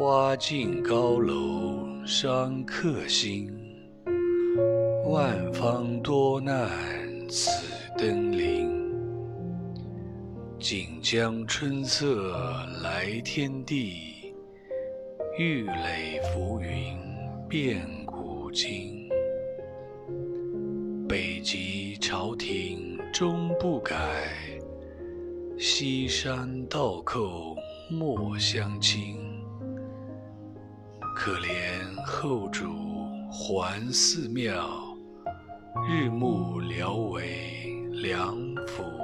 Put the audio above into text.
花径高楼伤客心，万方多难此登临。锦江春色来天地，玉垒浮云变古今。北极朝廷终不改，西山倒寇莫相侵。可怜后主还寺庙，日暮聊为梁甫。